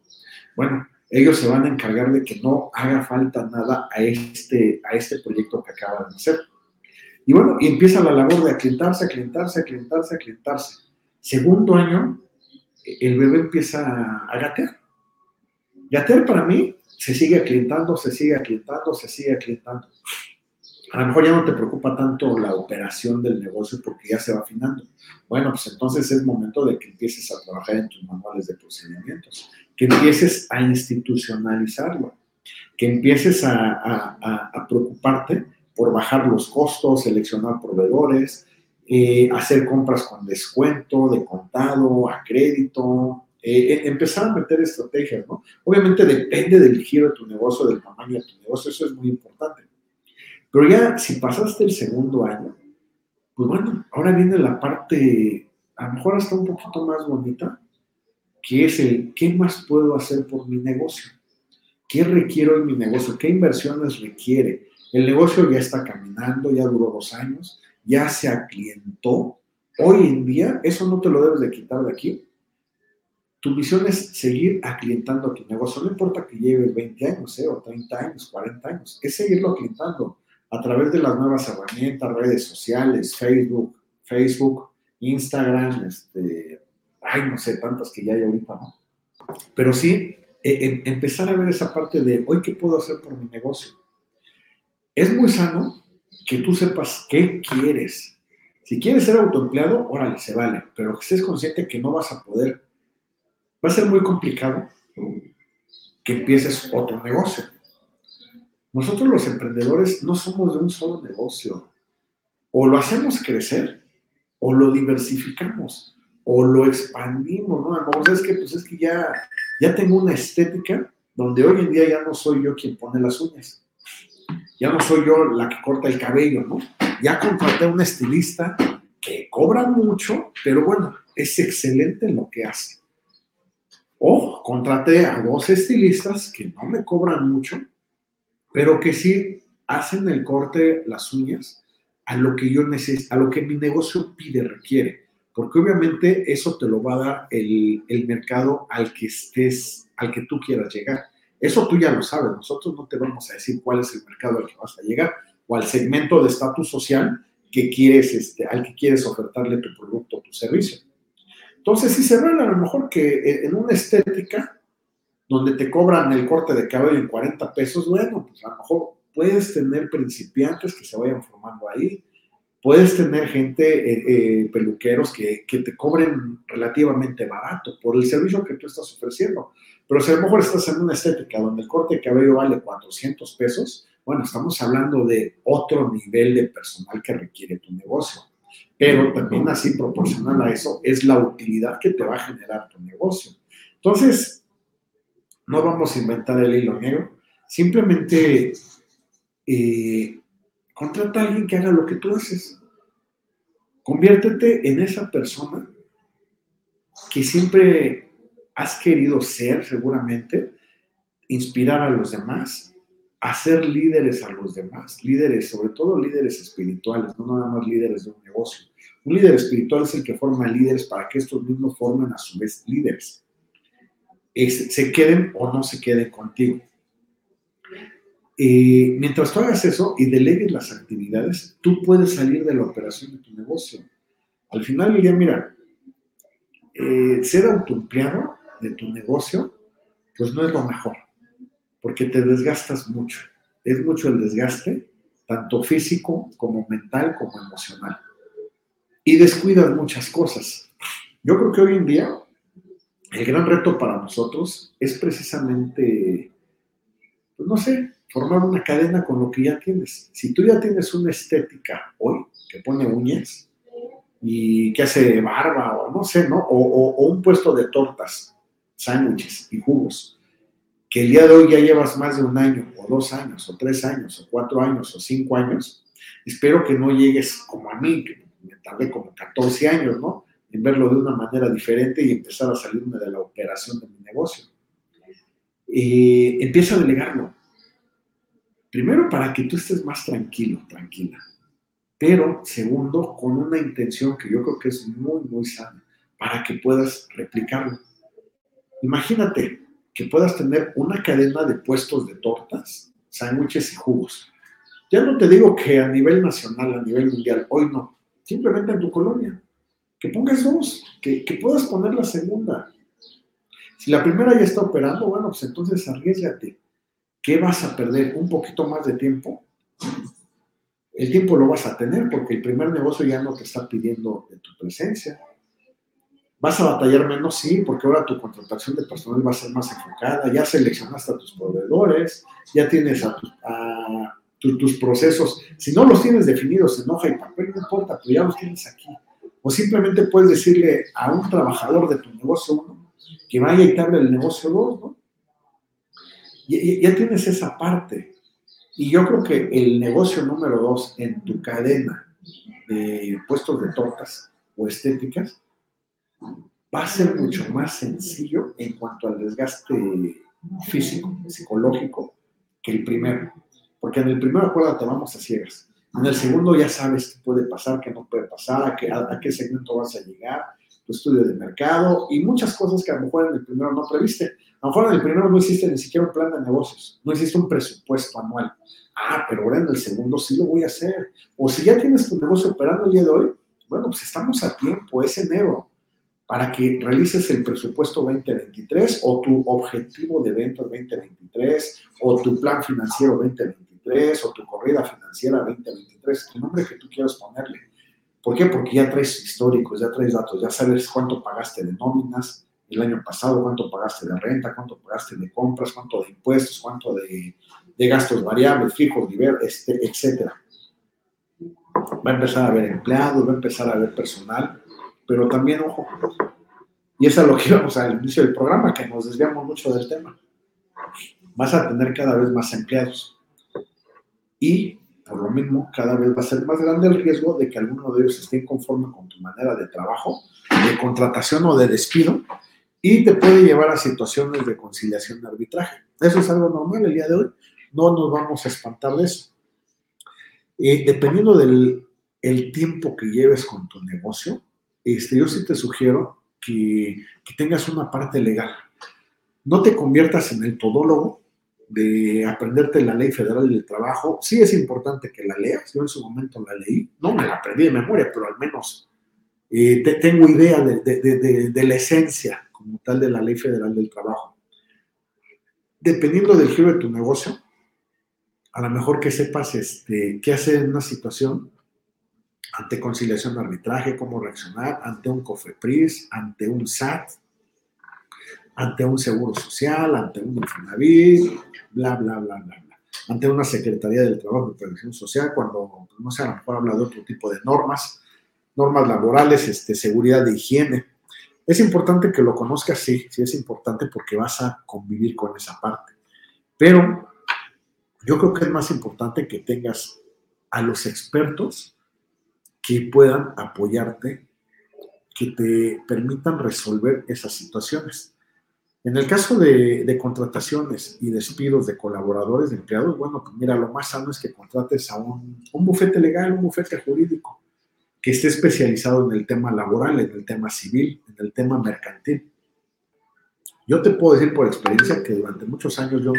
bueno, ellos se van a encargar de que no haga falta nada a este, a este proyecto que acaban de hacer. Y bueno, y empieza la labor de aclientarse, aclientarse, aclientarse, aclientarse. Segundo año, el bebé empieza a gatear. Gatear para mí se sigue aclientando, se sigue aclientando, se sigue aclientando. A lo mejor ya no te preocupa tanto la operación del negocio porque ya se va afinando. Bueno, pues entonces es momento de que empieces a trabajar en tus manuales de procedimientos, que empieces a institucionalizarlo, que empieces a, preocuparte por bajar los costos, seleccionar proveedores, eh, hacer compras con descuento, de contado, a crédito, eh, eh, empezar a meter estrategias, ¿no? Obviamente depende del giro de tu negocio, del tamaño de tu negocio, eso es muy importante. Pero ya si pasaste el segundo año, pues bueno, ahora viene la parte, a lo mejor hasta un poquito más bonita, que es el, ¿qué más puedo hacer por mi negocio? ¿Qué requiero en mi negocio? ¿Qué inversiones requiere? El negocio ya está caminando, ya duró dos años, ya se aclientó. Hoy en día, eso no te lo debes de quitar de aquí. Tu misión es seguir aclientando tu negocio. No importa que lleve 20 años, ¿eh? o 30 años, 40 años, es seguirlo aclientando a través de las nuevas herramientas, redes sociales, Facebook, Facebook, Instagram, este, ay, no sé, tantas que ya hay ahorita, ¿no? Pero sí, e, empezar a ver esa parte de, hoy, ¿qué puedo hacer por mi negocio? Es muy sano que tú sepas qué quieres. Si quieres ser autoempleado, órale, se vale, pero que estés consciente que no vas a poder. Va a ser muy complicado que empieces otro negocio. Nosotros los emprendedores no somos de un solo negocio. O lo hacemos crecer, o lo diversificamos, o lo expandimos, ¿no? A es que, pues es que ya, ya tengo una estética donde hoy en día ya no soy yo quien pone las uñas. Ya no soy yo la que corta el cabello, ¿no? Ya contraté a un estilista que cobra mucho, pero bueno, es excelente en lo que hace. O contraté a dos estilistas que no me cobran mucho, pero que sí hacen el corte, las uñas, a lo que yo necesito, a lo que mi negocio pide, requiere. Porque obviamente eso te lo va a dar el, el mercado al que estés, al que tú quieras llegar. Eso tú ya lo sabes, nosotros no te vamos a decir cuál es el mercado al que vas a llegar o al segmento de estatus social que quieres, este, al que quieres ofertarle tu producto o tu servicio. Entonces, si se ve a lo mejor que en una estética donde te cobran el corte de cabello en 40 pesos, bueno, pues a lo mejor puedes tener principiantes que se vayan formando ahí, Puedes tener gente, eh, eh, peluqueros, que, que, te cobren relativamente barato por el servicio que tú estás ofreciendo. Pero si a lo mejor estás en una estética donde el corte de cabello vale 400 pesos, bueno, estamos hablando de otro nivel de personal que requiere tu negocio. Pero también así proporcional a eso es la utilidad que te va a generar tu negocio. Entonces, no vamos a inventar el hilo negro, simplemente eh, contrata a alguien que haga lo que tú haces. Conviértete en esa persona que siempre has querido ser, seguramente, inspirar a los demás, hacer líderes a los demás, líderes, sobre todo líderes espirituales, no nada más líderes de un negocio. Un líder espiritual es el que forma líderes para que estos mismos formen a su vez líderes. Se queden o no se queden contigo. Eh, mientras tú hagas eso y delegues las actividades, tú puedes salir de la operación de tu negocio. Al final del día, mira, eh, ser autoempleado de tu negocio, pues no es lo mejor, porque te desgastas mucho. Es mucho el desgaste, tanto físico como mental como emocional. Y descuidas muchas cosas. Yo creo que hoy en día el gran reto para nosotros es precisamente, pues no sé, formar una cadena con lo que ya tienes. Si tú ya tienes una estética hoy que pone uñas y que hace barba o no sé, ¿no? O, un puesto de tortas, sándwiches y jugos, que el día de hoy ya llevas más de un año o dos años o tres años o cuatro años o cinco años, espero que no llegues como a mí, que me tardé como 14 años, ¿no? En verlo de una manera diferente y empezar a salirme de la operación de mi negocio. Eh, empieza a delegarlo Primero, para que tú estés más tranquilo, tranquila. Pero, segundo, con una intención que yo creo que es muy, muy sana, para que puedas replicarlo. Imagínate que puedas tener una cadena de puestos de tortas, sándwiches y jugos. Ya no te digo que a nivel nacional, a nivel mundial, hoy no, simplemente en tu colonia. Que pongas dos, que, que puedas poner la segunda. Si la primera ya está operando, bueno, pues entonces arriesgate ¿Qué vas a perder? Un poquito más de tiempo. El tiempo lo vas a tener porque el primer negocio ya no te está pidiendo de tu presencia. ¿Vas a batallar menos? Sí, porque ahora tu contratación de personal va a ser más enfocada, ya seleccionaste a tus proveedores, ya tienes a, tus procesos. Si no los tienes definidos en hoja y papel, no importa, pero ya los tienes aquí. O simplemente puedes decirle a un trabajador de tu negocio uno que vaya y te hable el negocio dos, ¿no? ya tienes esa parte. Y yo creo que el negocio número dos en tu cadena de puestos de tortas o estéticas va a ser mucho más sencillo en cuanto al desgaste físico, psicológico, que el primero. Porque en el primero, acuérdate, vamos a ciegas. En el segundo ya sabes qué puede pasar, qué no puede pasar, a qué, a qué segmento vas a llegar, tu estudio de mercado y muchas cosas que a lo mejor en el primero no previste. A lo mejor en el primero no hiciste ni siquiera un plan de negocios, no hiciste un presupuesto anual. Ah, pero ahora en el segundo sí lo voy a hacer. O si ya tienes tu negocio operando el día de hoy, bueno, pues estamos a tiempo, es enero, para que realices el presupuesto 2023 o tu objetivo de ventas 2023 o tu plan financiero 2023 o tu corrida financiera 2023, el nombre que tú quieras ponerle. ¿Por qué? Porque ya traes históricos, ya traes datos, ya sabes cuánto pagaste de nóminas, el año pasado, cuánto pagaste de renta, cuánto pagaste de compras, cuánto de impuestos, cuánto de, gastos variables, fijos, este, etc. Va a empezar a haber empleados, va a empezar a haber personal, pero también, ojo, y eso es lo que íbamos al inicio del programa, que nos desviamos mucho del tema. Vas a tener cada vez más empleados. Y por lo mismo, cada vez va a ser más grande el riesgo de que alguno de ellos esté conforme con tu manera de trabajo, de contratación o de despido, y te puede llevar a situaciones de conciliación de arbitraje. Eso es algo normal el día de hoy, no nos vamos a espantar de eso. Eh, dependiendo del el tiempo que lleves con tu negocio, este, yo sí te sugiero que, que tengas una parte legal. No te conviertas en el todólogo de aprenderte la ley federal del trabajo. Sí es importante que la leas, yo en su momento la leí, no me la aprendí de memoria, pero al menos eh, tengo idea de, de, de la esencia como tal de la Ley Federal del Trabajo. Dependiendo del giro de tu negocio, a lo mejor que sepas este, qué hacer en una situación ante conciliación de arbitraje, cómo reaccionar ante un COFEPRIS, ante un SAT, ante un seguro social, ante un Infonavit, bla, bla, bla, bla, bla. Ante una Secretaría del Trabajo y Previsión Social, cuando, no sé, a lo mejor habla de otro tipo de normas, normas laborales, este, seguridad de higiene. Es importante que lo conozcas, sí, sí es importante porque vas a convivir con esa parte. Pero yo creo que es más importante que tengas a los expertos que puedan apoyarte, que te permitan resolver esas situaciones. En el caso de, contrataciones y despidos de colaboradores, de empleados, bueno, mira, lo más sano es que contrates a un, bufete legal, un bufete jurídico, que esté especializado en el tema laboral, en el tema civil, en el tema mercantil. Yo te puedo decir por experiencia que durante muchos años yo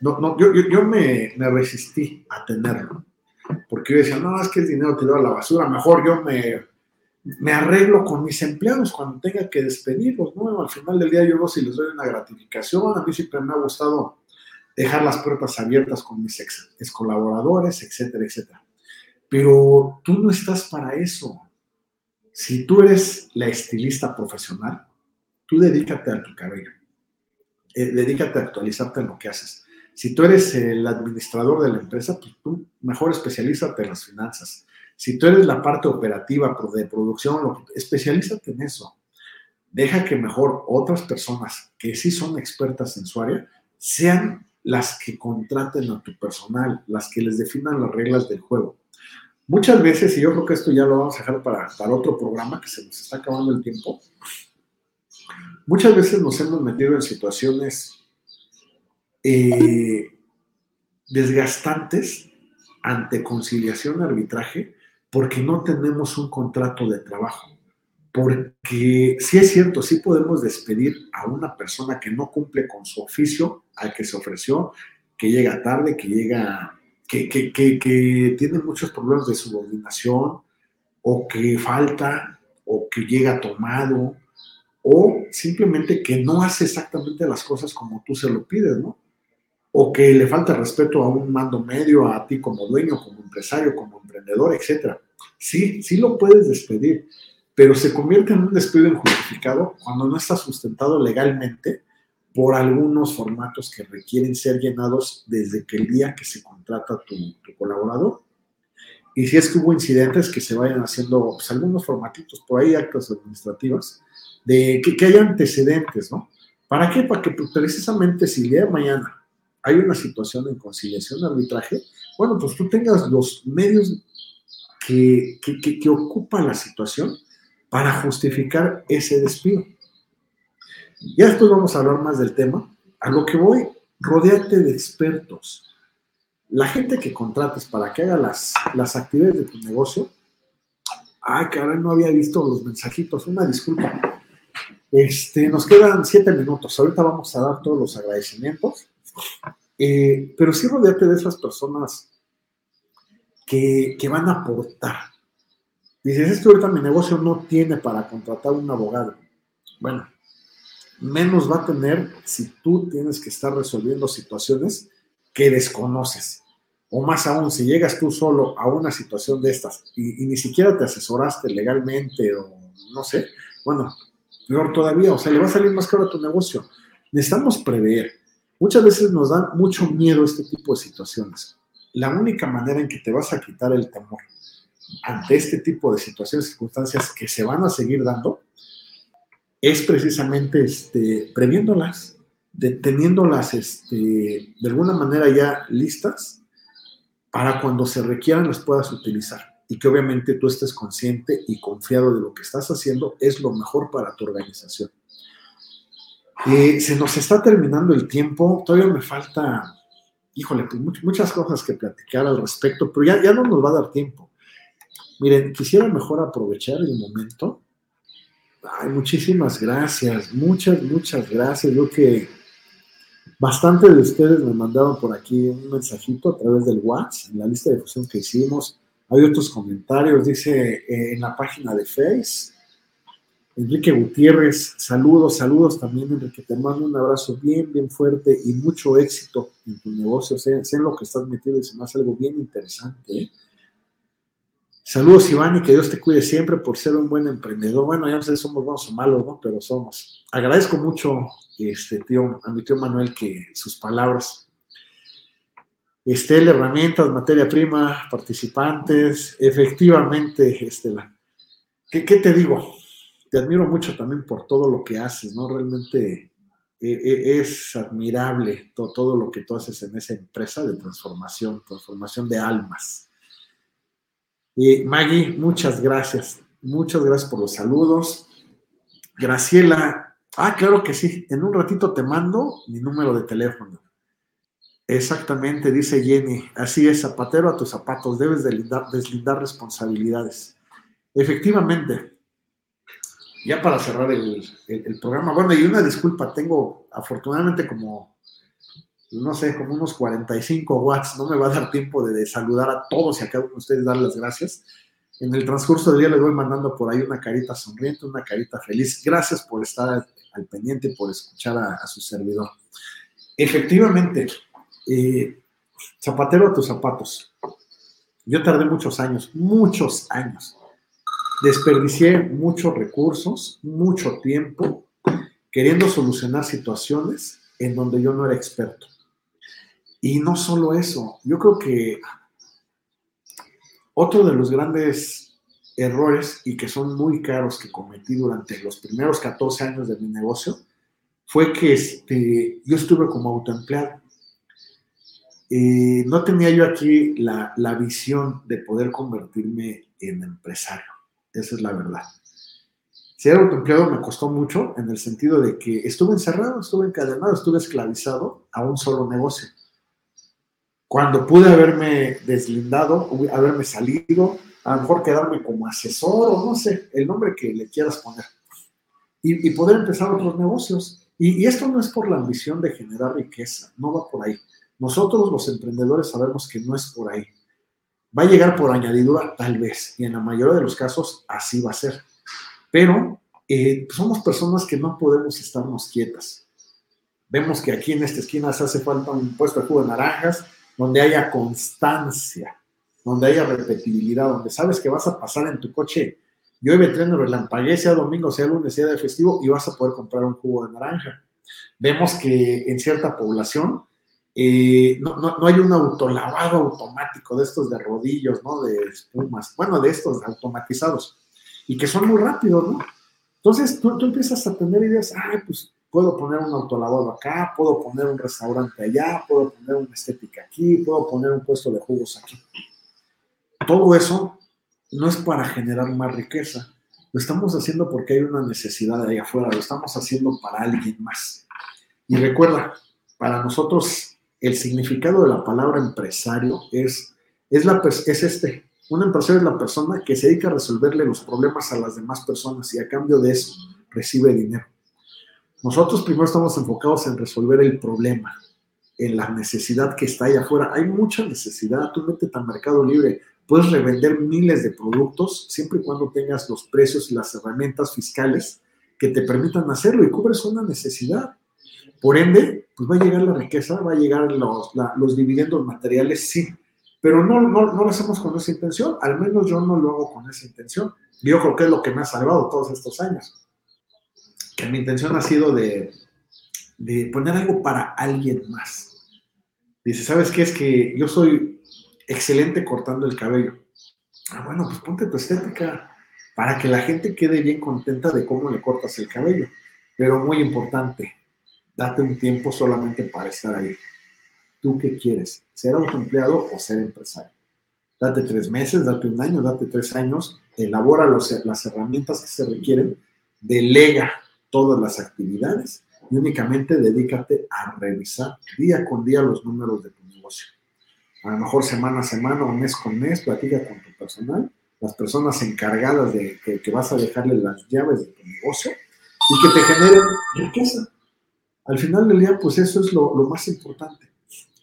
no, no, yo, yo, me, me, resistí a tenerlo, porque yo decía, no, es que el dinero tirado a la basura, mejor yo me, me arreglo con mis empleados cuando tenga que despedirlos, ¿no? Al final del día yo no si les doy una gratificación, a mí siempre me ha gustado dejar las puertas abiertas con mis ex, ex colaboradores, etcétera, etcétera. Pero tú no estás para eso. Si tú eres la estilista profesional, tú dedícate a tu cabello. Eh, dedícate a actualizarte en lo que haces. Si tú eres el administrador de la empresa, pues tú mejor especialízate en las finanzas. Si tú eres la parte operativa de producción, especialízate en eso. Deja que mejor otras personas que sí son expertas en su área sean las que contraten a tu personal, las que les definan las reglas del juego. Muchas veces, y yo creo que esto ya lo vamos a dejar para, para otro programa que se nos está acabando el tiempo, muchas veces nos hemos metido en situaciones eh, desgastantes ante conciliación arbitraje porque no tenemos un contrato de trabajo. Porque sí es cierto, sí podemos despedir a una persona que no cumple con su oficio al que se ofreció, que llega tarde, que llega, que, que, que, tiene muchos problemas de subordinación, o que falta, o que llega tomado, o simplemente que no hace exactamente las cosas como tú se lo pides, ¿no? O que le falta respeto a un mando medio, a ti como dueño, como empresario, como emprendedor, etc. Sí, sí lo puedes despedir, pero se convierte en un despido injustificado cuando no está sustentado legalmente por algunos formatos que requieren ser llenados desde que el día que se contrata tu, tu colaborador. Y si es que hubo incidentes que se vayan haciendo pues, algunos formatitos, por ahí actas administrativas, de que, que haya antecedentes, ¿no? ¿Para qué? Para que pues, precisamente si el día de mañana hay una situación en conciliación arbitraje, bueno, pues tú tengas los medios que, que, que, ocupa la situación para justificar ese despido. Ya después vamos a hablar más del tema. A lo que voy, rodeate de expertos. La gente que contrates para que haga las, las actividades de tu negocio, ay, caray, no había visto los mensajitos, una disculpa. Este, nos quedan siete minutos. Ahorita vamos a dar todos los agradecimientos. Eh, pero sí rodeate de esas personas que, van a aportar. Dices, es que ahorita mi negocio no tiene para contratar un abogado. Bueno, menos va a tener si tú tienes que estar resolviendo situaciones que desconoces. O más aún, si llegas tú solo a una situación de estas y, y ni siquiera te asesoraste legalmente o no sé, bueno, peor todavía, o sea, le va a salir más caro a tu negocio. Necesitamos prever. Muchas veces nos dan mucho miedo este tipo de situaciones. La única manera en que te vas a quitar el temor ante este tipo de situaciones, circunstancias que se van a seguir dando, es precisamente este, previéndolas, teniéndolas este, de alguna manera ya listas para cuando se requieran las puedas utilizar y que obviamente tú estés consciente y confiado de lo que estás haciendo es lo mejor para tu organización. Eh, se nos está terminando el tiempo, todavía me falta, híjole, pues muchas cosas que platicar al respecto, pero ya, ya no nos va a dar tiempo. Miren, quisiera mejor aprovechar el momento. Ay, muchísimas gracias, muchas, muchas gracias. Yo que bastante de ustedes me mandaron por aquí un mensajito a través del WhatsApp, en la lista de difusión que hicimos. Hay otros comentarios, dice eh, en la página de Face. Enrique Gutiérrez, saludos, saludos también, Enrique. Te mando un abrazo bien, bien fuerte y mucho éxito en tu negocio. Sé, sé en lo que estás metido y se me hace algo bien interesante. ¿eh? Saludos, Iván, y que Dios te cuide siempre por ser un buen emprendedor. Bueno, ya no sé si somos buenos o malos, ¿no? Pero somos. Agradezco mucho este tío, a mi tío Manuel que sus palabras. Estel, herramientas, materia prima, participantes, efectivamente, Estela. ¿Qué, ¿Qué, te digo? Te admiro mucho también por todo lo que haces, ¿no? Realmente eh, eh, es admirable todo, lo que tú haces en esa empresa de transformación, transformación de almas. Y Maggie, muchas gracias. Muchas gracias por los saludos. Graciela, ah, claro que sí. En un ratito te mando mi número de teléfono. Exactamente, dice Jenny. Así es, zapatero a tus zapatos. Debes deslindar, deslindar responsabilidades. Efectivamente, ya para cerrar el, programa, bueno, y una disculpa, tengo afortunadamente como, no sé, como unos 45 watts, no me va a dar tiempo de, saludar a todos y a cada uno de ustedes dar las gracias. En el transcurso del día les voy mandando por ahí una carita sonriente, una carita feliz. Gracias por estar al, pendiente, por escuchar a, su servidor. Efectivamente, eh, zapatero a tus zapatos. Yo tardé muchos años, muchos años Desperdicié muchos recursos, mucho tiempo, queriendo solucionar situaciones en donde yo no era experto. Y no solo eso, yo creo que otro de los grandes errores y que son muy caros que cometí durante los primeros 14 años de mi negocio fue que este, yo estuve como autoempleado. Eh, no tenía yo aquí la, la visión de poder convertirme en empresario. Esa es la verdad. Ser autoempleado me costó mucho en el sentido de que estuve encerrado, estuve encadenado, estuve esclavizado a un solo negocio. Cuando pude haberme deslindado, haberme salido, a lo mejor quedarme como asesor o no sé, el nombre que le quieras poner, y, poder empezar otros negocios. Y, y esto no es por la ambición de generar riqueza, no va por ahí. Nosotros los emprendedores sabemos que no es por ahí. Va a llegar por añadidura, tal vez, y en la mayoría de los casos así va a ser. Pero eh, somos personas que no podemos estarnos quietas. Vemos que aquí en esta esquina se hace falta un puesto de jugo de naranjas donde haya constancia, donde haya repetibilidad, donde sabes que vas a pasar en tu coche, llueve, tren, relampaguee, sea domingo, sea lunes, sea de festivo, y vas a poder comprar un jugo de naranja. Vemos que en cierta población eh, no, no, hay un autolavado automático de estos de rodillos, ¿no? De espumas, bueno, de estos automatizados, y que son muy rápidos, ¿no? Entonces tú, tú empiezas a tener ideas, ay, pues puedo poner un autolavado acá, puedo poner un restaurante allá, puedo poner una estética aquí, puedo poner un puesto de jugos aquí. Todo eso no es para generar más riqueza, lo estamos haciendo porque hay una necesidad ahí afuera, lo estamos haciendo para alguien más. Y recuerda, para nosotros el significado de la palabra empresario es, es, la, es este. Un empresario es la persona que se dedica a resolverle los problemas a las demás personas y a cambio de eso recibe dinero. Nosotros primero estamos enfocados en resolver el problema, en la necesidad que está ahí afuera. Hay mucha necesidad, tú métete al mercado libre, puedes revender miles de productos siempre y cuando tengas los precios y las herramientas fiscales que te permitan hacerlo y cubres una necesidad. Por ende, pues va a llegar la riqueza, va a llegar los, los dividendos materiales, sí, pero no, no, no, lo hacemos con esa intención, al menos yo no lo hago con esa intención. Yo creo que es lo que me ha salvado todos estos años, que mi intención ha sido de, de poner algo para alguien más. Dice, ¿sabes qué? Es que yo soy excelente cortando el cabello. Ah, bueno, pues ponte tu estética para que la gente quede bien contenta de cómo le cortas el cabello. Pero muy importante, date un tiempo solamente para estar ahí. ¿Tú qué quieres? ¿Ser autoempleado o ser empresario? Date tres meses, date un año, date tres años, elabora las herramientas que se requieren, delega todas las actividades y únicamente dedícate a revisar día con día los números de tu negocio. A lo mejor semana a semana o mes con mes, platica con tu personal, las personas encargadas de que, que vas a dejarle las llaves de tu negocio y que te generen riqueza al final del día, pues eso es lo, más importante.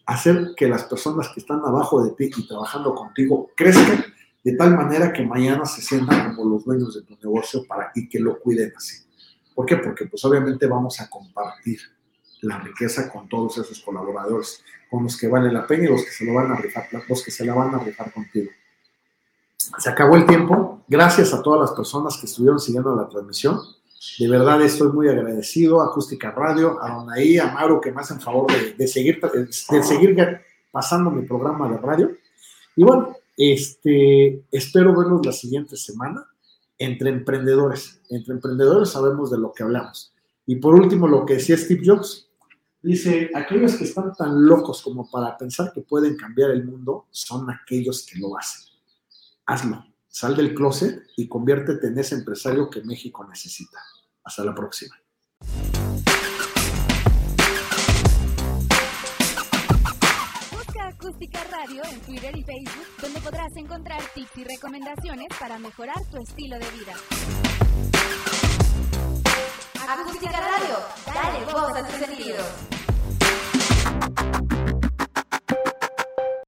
Hacer que las personas que están abajo de ti y trabajando contigo crezcan de tal manera que mañana se sientan como los dueños de tu negocio para, y que lo cuiden así. ¿Por qué? Porque pues obviamente vamos a compartir la riqueza con todos esos colaboradores, con los que vale la pena y los que se lo van a rifar, los que se la van a rifar contigo. se acabó el tiempo. Gracias a todas las personas que estuvieron siguiendo la transmisión. De verdad estoy muy agradecido a Acústica Radio, a Donaí, a Mauro, que me hacen favor de, de seguir, de seguir pasando mi programa de radio. Y bueno, este, espero verlos la siguiente semana entre emprendedores. Entre emprendedores sabemos de lo que hablamos. Y por último, lo que decía Steve Jobs, dice, aquellos que están tan locos como para pensar que pueden cambiar el mundo son aquellos que lo hacen. Hazlo, sal del closet y conviértete en ese empresario que México necesita. Hasta la próxima. Busca Acústica Radio en Twitter y Facebook, donde podrás encontrar tips y recomendaciones para mejorar tu estilo de vida. Acústica Radio, dale voz a tus sentidos.